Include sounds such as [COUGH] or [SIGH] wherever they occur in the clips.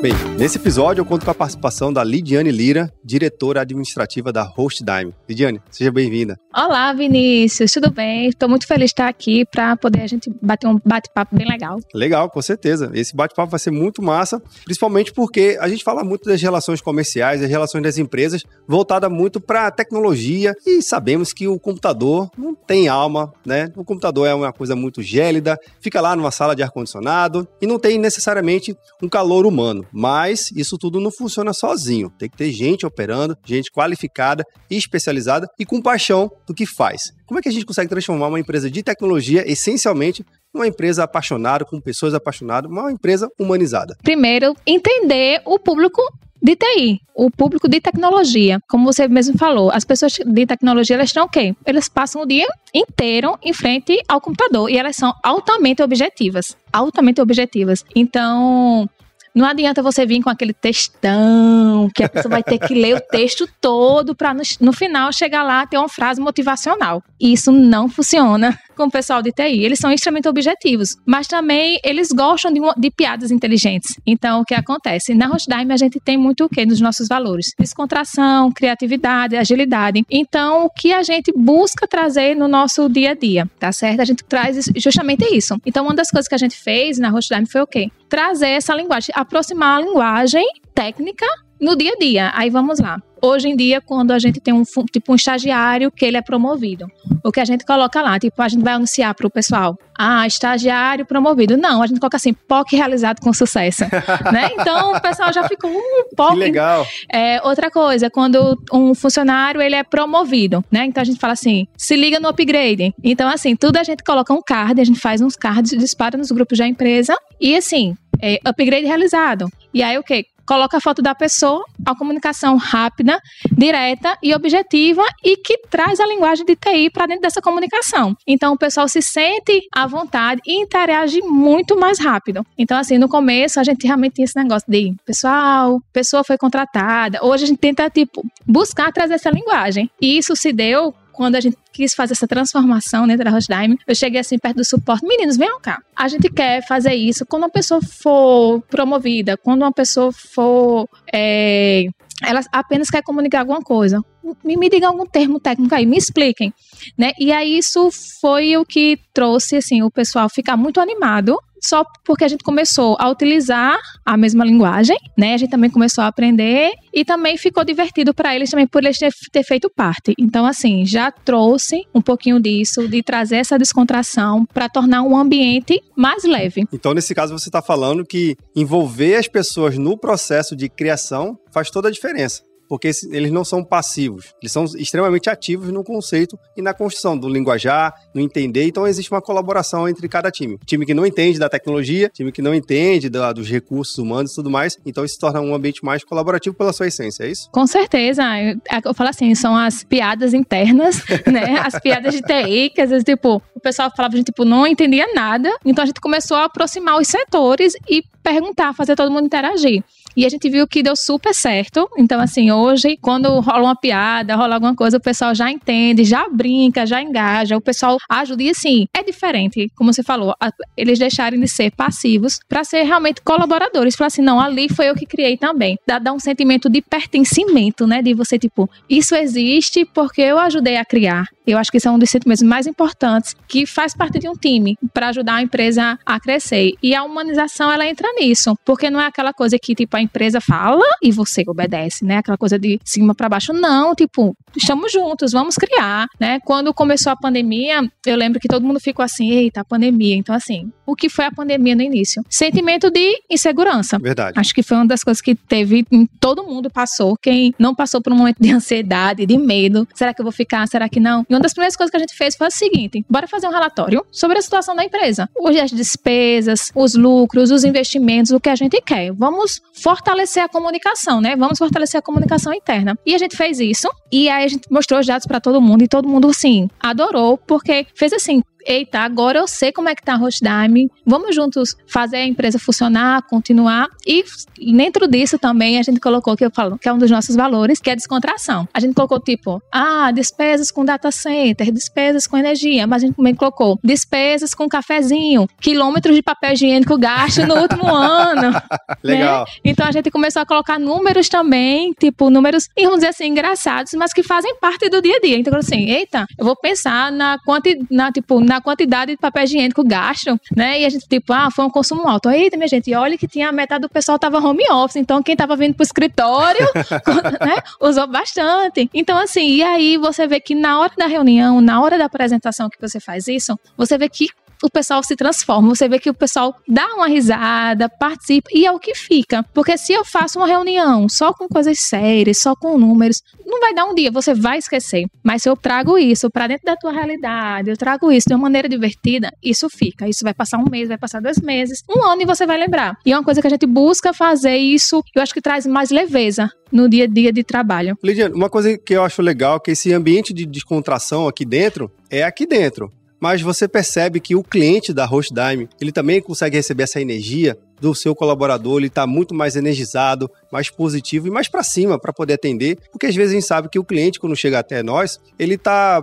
Bem, nesse episódio eu conto com a participação da Lidiane Lira, diretora administrativa da HostDime. Lidiane, seja bem-vinda. Olá, Vinícius, tudo bem? Estou muito feliz de estar aqui para poder a gente bater um bate-papo bem legal. Legal, com certeza. Esse bate-papo vai ser muito massa, principalmente porque a gente fala muito das relações comerciais, das relações das empresas, voltada muito para a tecnologia e sabemos que o computador não tem alma, né? O computador é uma coisa muito gélida, fica lá numa sala de ar-condicionado e não tem necessariamente um calor humano. Mas isso tudo não funciona sozinho. Tem que ter gente operando, gente qualificada especializada e com paixão do que faz. Como é que a gente consegue transformar uma empresa de tecnologia, essencialmente, numa empresa apaixonada, com pessoas apaixonadas, uma empresa humanizada? Primeiro, entender o público de TI, o público de tecnologia. Como você mesmo falou, as pessoas de tecnologia, elas estão o quê? Elas passam o dia inteiro em frente ao computador e elas são altamente objetivas. Altamente objetivas. Então, não adianta você vir com aquele textão, que a pessoa vai ter que ler o texto todo para no, no, final chegar lá ter uma frase motivacional. Isso não funciona com o pessoal de TI. Eles são extremamente objetivos, mas também eles gostam de, de piadas inteligentes. Então, o que acontece? Na Hostdime a gente tem muito o que nos nossos valores? Descontração, criatividade, agilidade. Então, o que a gente busca trazer no nosso dia a dia, tá certo? A gente traz justamente isso. Então, uma das coisas que a gente fez na Hostdime foi o quê? Trazer essa linguagem, aproximar a linguagem técnica no dia a dia. Aí vamos lá. Hoje em dia, quando a gente tem um tipo um estagiário que ele é promovido, o que a gente coloca lá, tipo, a gente vai anunciar para o pessoal, ah, estagiário promovido. Não, a gente coloca assim, POC realizado com sucesso, [LAUGHS] né? Então o pessoal já ficou um POC. Que legal. É, outra coisa, quando um funcionário ele é promovido, né? Então a gente fala assim, se liga no upgrade. Então assim, tudo a gente coloca um card, a gente faz uns cards, dispara nos grupos da empresa e assim, é, upgrade realizado. E aí o que? coloca a foto da pessoa, a comunicação rápida, direta e objetiva e que traz a linguagem de TI para dentro dessa comunicação. Então o pessoal se sente à vontade e interage muito mais rápido. Então assim, no começo a gente realmente tinha esse negócio de, pessoal, pessoa foi contratada. Hoje a gente tenta tipo buscar trazer essa linguagem. E isso se deu quando a gente quis fazer essa transformação dentro da Hostdime, eu cheguei assim perto do suporte, meninos, venham cá. A gente quer fazer isso quando uma pessoa for promovida, quando uma pessoa for é, ela apenas quer comunicar alguma coisa. Me, me diga algum termo técnico aí, me expliquem, né? E aí isso foi o que trouxe assim o pessoal ficar muito animado só porque a gente começou a utilizar a mesma linguagem, né? A gente também começou a aprender e também ficou divertido para eles também por eles ter, ter, feito parte. Então, assim, já trouxe um pouquinho disso, de trazer essa descontração para tornar um ambiente mais leve. Então, nesse caso, você está falando que envolver as pessoas no processo de criação faz toda a diferença porque eles não são passivos, eles são extremamente ativos no conceito e na construção do linguajar, no entender. Então existe uma colaboração entre cada time. Time que não entende da tecnologia, time que não entende da, dos recursos humanos e tudo mais. Então isso se torna um ambiente mais colaborativo pela sua essência, é isso? Com certeza. Eu, eu falo assim, são as piadas internas, [LAUGHS] né? As piadas de TI, que às vezes, tipo, o pessoal falava, a gente, tipo, não entendia nada. Então a gente começou a aproximar os setores e perguntar, fazer todo mundo interagir. E a gente viu que deu super certo. Então, assim, hoje, quando rola uma piada, rola alguma coisa, o pessoal já entende, já brinca, já engaja, o pessoal ajuda. E assim, é diferente, como você falou, eles deixarem de ser passivos para ser realmente colaboradores. Falar assim, não, ali foi eu que criei também. Dá, dá um sentimento de pertencimento, né? De você, tipo, isso existe porque eu ajudei a criar. Eu acho que isso é um dos sentimentos mais importantes que faz parte de um time para ajudar a empresa a crescer. E a humanização, ela entra nisso, porque não é aquela coisa que, tipo, a empresa fala e você obedece, né? Aquela coisa de cima para baixo. Não, tipo, estamos juntos, vamos criar, né? Quando começou a pandemia, eu lembro que todo mundo ficou assim, eita, pandemia. Então, assim, o que foi a pandemia no início? Sentimento de insegurança. Verdade. Acho que foi uma das coisas que teve, todo mundo passou. Quem não passou por um momento de ansiedade, de medo, será que eu vou ficar, será que não? E uma das primeiras coisas que a gente fez foi a seguinte: bora fazer um relatório sobre a situação da empresa. As despesas, os lucros, os investimentos, o que a gente quer. Vamos fortalecer a comunicação, né? Vamos fortalecer a comunicação interna. E a gente fez isso, e aí a gente mostrou os dados para todo mundo, e todo mundo, assim, adorou, porque fez assim: eita, agora eu sei como é que tá a Hostdime, vamos juntos fazer a empresa funcionar, continuar. E dentro disso também a gente colocou, que eu falo, que é um dos nossos valores, que é a descontração. A gente colocou tipo, ah, despesas com data center, despesas com energia, mas a gente também colocou despesas com cafezinho, quilômetros de papel higiênico gasto no último [LAUGHS] ano. Né? Legal. Né? Então a gente começou a colocar números também, tipo, números, vamos dizer assim, engraçados, mas que fazem parte do dia a dia. Então, assim, eita, eu vou pensar na, quanti, na, tipo, na quantidade de papel higiênico gasto, né? E a gente, tipo, ah, foi um consumo alto. Eita, minha gente, olha que tinha a metade do pessoal tava home office, então quem tava vindo pro escritório, [LAUGHS] né, usou bastante. Então, assim, e aí você vê que na hora da reunião, na hora da apresentação que você faz isso, você vê que o pessoal se transforma. Você vê que o pessoal dá uma risada, participa e é o que fica. Porque se eu faço uma reunião só com coisas sérias, só com números, não vai dar um dia, você vai esquecer. Mas se eu trago isso para dentro da tua realidade, eu trago isso de uma maneira divertida, isso fica. Isso vai passar um mês, vai passar dois meses, um ano e você vai lembrar. E é uma coisa que a gente busca fazer isso, eu acho que traz mais leveza no dia a dia de trabalho. Lidiane, uma coisa que eu acho legal é que esse ambiente de descontração aqui dentro é aqui dentro mas você percebe que o cliente da Hostdime, ele também consegue receber essa energia do seu colaborador, ele está muito mais energizado, mais positivo e mais para cima para poder atender, porque às vezes a gente sabe que o cliente, quando chega até nós, ele está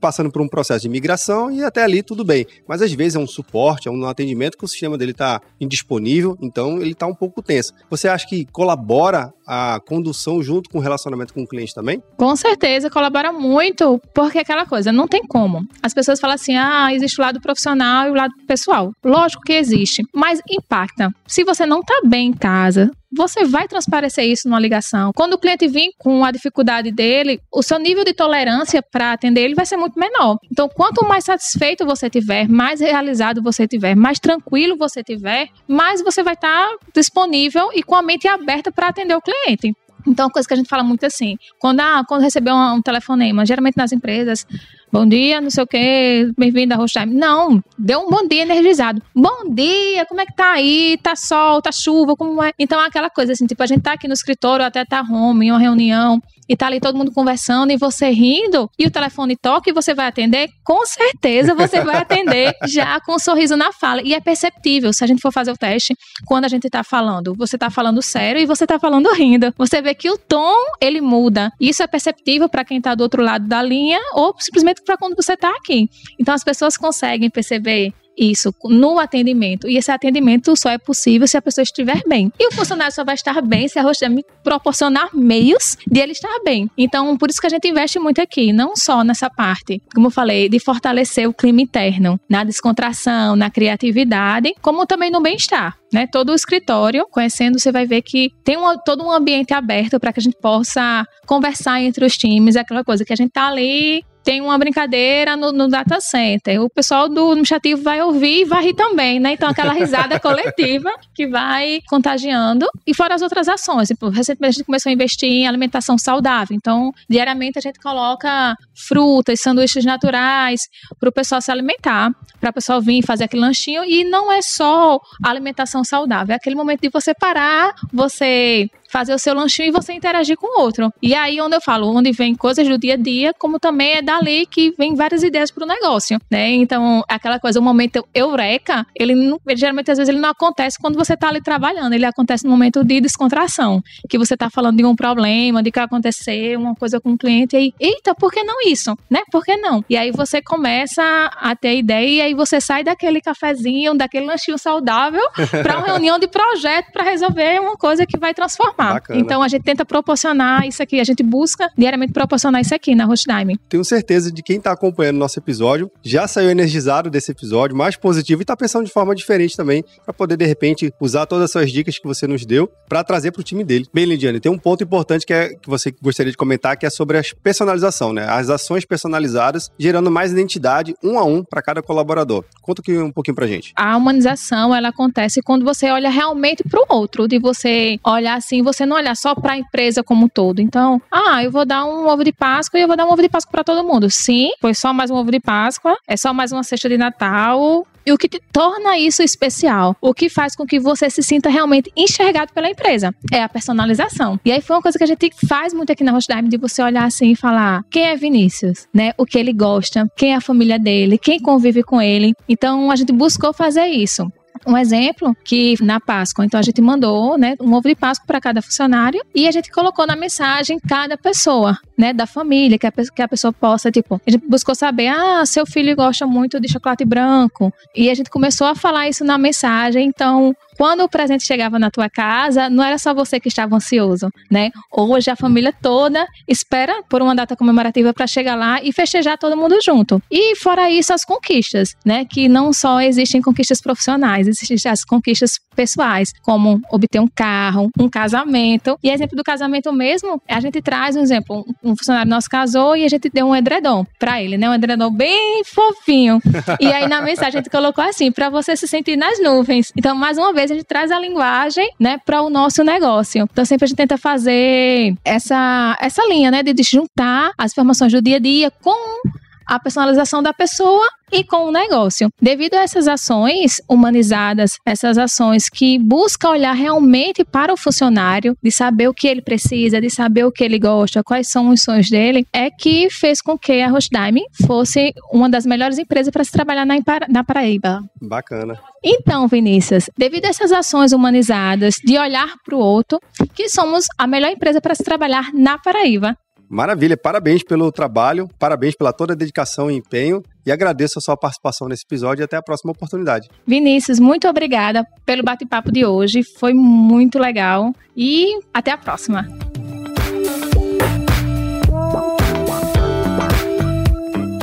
passando por um processo de migração e até ali tudo bem. Mas às vezes é um suporte, é um atendimento que o sistema dele está indisponível, então ele está um pouco tenso. Você acha que colabora a condução junto com o relacionamento com o cliente também? Com certeza, colabora muito, porque aquela coisa, não tem como. As pessoas falam assim, ah, existe o lado profissional e o lado pessoal. Lógico que existe, mas impacta. Se você não está bem em casa, você vai transparecer isso numa ligação. Quando o cliente vir com a dificuldade dele, o seu nível de tolerância para atender ele vai ser muito menor. Então, quanto mais satisfeito você tiver, mais realizado você tiver, mais tranquilo você tiver, mais você vai estar tá disponível e com a mente aberta para atender o cliente. Então, coisa que a gente fala muito assim, quando, ah, quando recebeu um, um telefonema, geralmente nas empresas, bom dia, não sei o quê, bem-vindo à Time. Não, deu um bom dia energizado. Bom dia, como é que tá aí? Tá sol, tá chuva, como é? Então, aquela coisa assim, tipo, a gente tá aqui no escritório, até tá home, em uma reunião, e tá ali todo mundo conversando e você rindo e o telefone toca e você vai atender, com certeza você vai atender [LAUGHS] já com um sorriso na fala. E é perceptível, se a gente for fazer o teste, quando a gente tá falando, você tá falando sério e você tá falando rindo. Você vê que o tom, ele muda. Isso é perceptível para quem tá do outro lado da linha ou simplesmente para quando você tá aqui. Então as pessoas conseguem perceber isso no atendimento. E esse atendimento só é possível se a pessoa estiver bem. E o funcionário só vai estar bem se a me proporcionar meios de ele estar bem. Então, por isso que a gente investe muito aqui, não só nessa parte, como eu falei, de fortalecer o clima interno, na descontração, na criatividade, como também no bem-estar. Né, todo o escritório, conhecendo, você vai ver que tem uma, todo um ambiente aberto para que a gente possa conversar entre os times, aquela coisa que a gente tá ali tem uma brincadeira no, no, data center. O pessoal do administrativo vai ouvir e vai rir também, né? Então, aquela risada [LAUGHS] coletiva que vai contagiando. E fora as outras ações. Tipo, recentemente a gente começou a investir em alimentação saudável. Então, diariamente a gente coloca frutas, sanduíches naturais para o pessoal se alimentar, para o pessoal vir fazer aquele lanchinho. E não é só alimentação saudável, é aquele momento de você parar, você fazer o seu lanchinho e você interagir com o outro. E aí onde eu falo, onde vem coisas do dia a dia, como também é dali que vem várias ideias para o negócio, né? Então, aquela coisa, o momento eureka, ele não, geralmente às vezes ele não acontece quando você está ali trabalhando, ele acontece no momento de descontração, que você está falando de um problema, de que aconteceu uma coisa com o cliente e aí, eita, por que não isso? Né? Por que não? E aí você começa a ter ideia e aí você sai daquele cafezinho, daquele lanchinho saudável para uma reunião de projeto para resolver uma coisa que vai transformar Bacana. Então a gente tenta proporcionar isso aqui, a gente busca diariamente proporcionar isso aqui na Hostdime. Tenho certeza de quem está acompanhando o nosso episódio já saiu energizado desse episódio, mais positivo e está pensando de forma diferente também, para poder de repente usar todas as suas dicas que você nos deu para trazer para o time dele. Bem, Lidiane, tem um ponto importante que, é, que você gostaria de comentar, que é sobre a personalização, né? As ações personalizadas, gerando mais identidade um a um para cada colaborador. Conta aqui um pouquinho para gente. A humanização, ela acontece quando você olha realmente para o outro, de você olhar assim, você não olhar só para a empresa como um todo. Então, ah, eu vou dar um ovo de Páscoa e eu vou dar um ovo de Páscoa para todo mundo. Sim, foi só mais um ovo de Páscoa, é só mais uma cesta de Natal, e o que te torna isso especial, o que faz com que você se sinta realmente enxergado pela empresa, é a personalização. E aí foi uma coisa que a gente faz muito aqui na Hostdime, de você olhar assim e falar quem é Vinícius, né? O que ele gosta, quem é a família dele, quem convive com ele. Então a gente buscou fazer isso um exemplo que na Páscoa, então a gente mandou, né, um ovo de Páscoa para cada funcionário e a gente colocou na mensagem cada pessoa, né, da família, que a, que a pessoa possa, tipo, a gente buscou saber, ah, seu filho gosta muito de chocolate branco. E a gente começou a falar isso na mensagem, então quando o presente chegava na tua casa, não era só você que estava ansioso, né? Hoje a família toda espera por uma data comemorativa para chegar lá e festejar todo mundo junto. E fora isso, as conquistas, né? Que não só existem conquistas profissionais, existem as conquistas pessoais, como obter um carro, um casamento. E exemplo do casamento mesmo, a gente traz um exemplo, um funcionário nosso casou e a gente deu um edredom para ele, né? Um edredom bem fofinho. e aí na mensagem a gente colocou assim, para você se sentir nas nuvens. Então, mais uma vez a gente traz a linguagem, né, para o nosso negócio. Então sempre a gente tenta fazer essa essa linha, né, de juntar as informações do dia a dia com a personalização da pessoa e com o negócio. Devido a essas ações humanizadas, essas ações que buscam olhar realmente para o funcionário, de saber o que ele precisa, de saber o que ele gosta, quais são os sonhos dele, é que fez com que a Rochdime fosse uma das melhores empresas para se trabalhar na, na Paraíba. Bacana. Então, Vinícius, devido a essas ações humanizadas de olhar para o outro, que somos a melhor empresa para se trabalhar na Paraíba. Maravilha, parabéns pelo trabalho, parabéns pela toda a dedicação e empenho e agradeço a sua participação nesse episódio e até a próxima oportunidade. Vinícius, muito obrigada pelo bate-papo de hoje, foi muito legal e até a próxima.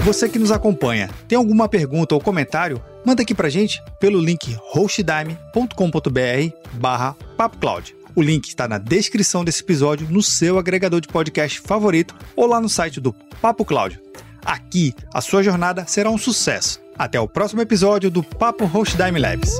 Você que nos acompanha, tem alguma pergunta ou comentário? Manda aqui pra gente pelo link hostdime.com.br barra o link está na descrição desse episódio, no seu agregador de podcast favorito ou lá no site do Papo Cláudio. Aqui, a sua jornada será um sucesso. Até o próximo episódio do Papo Host Dime Labs.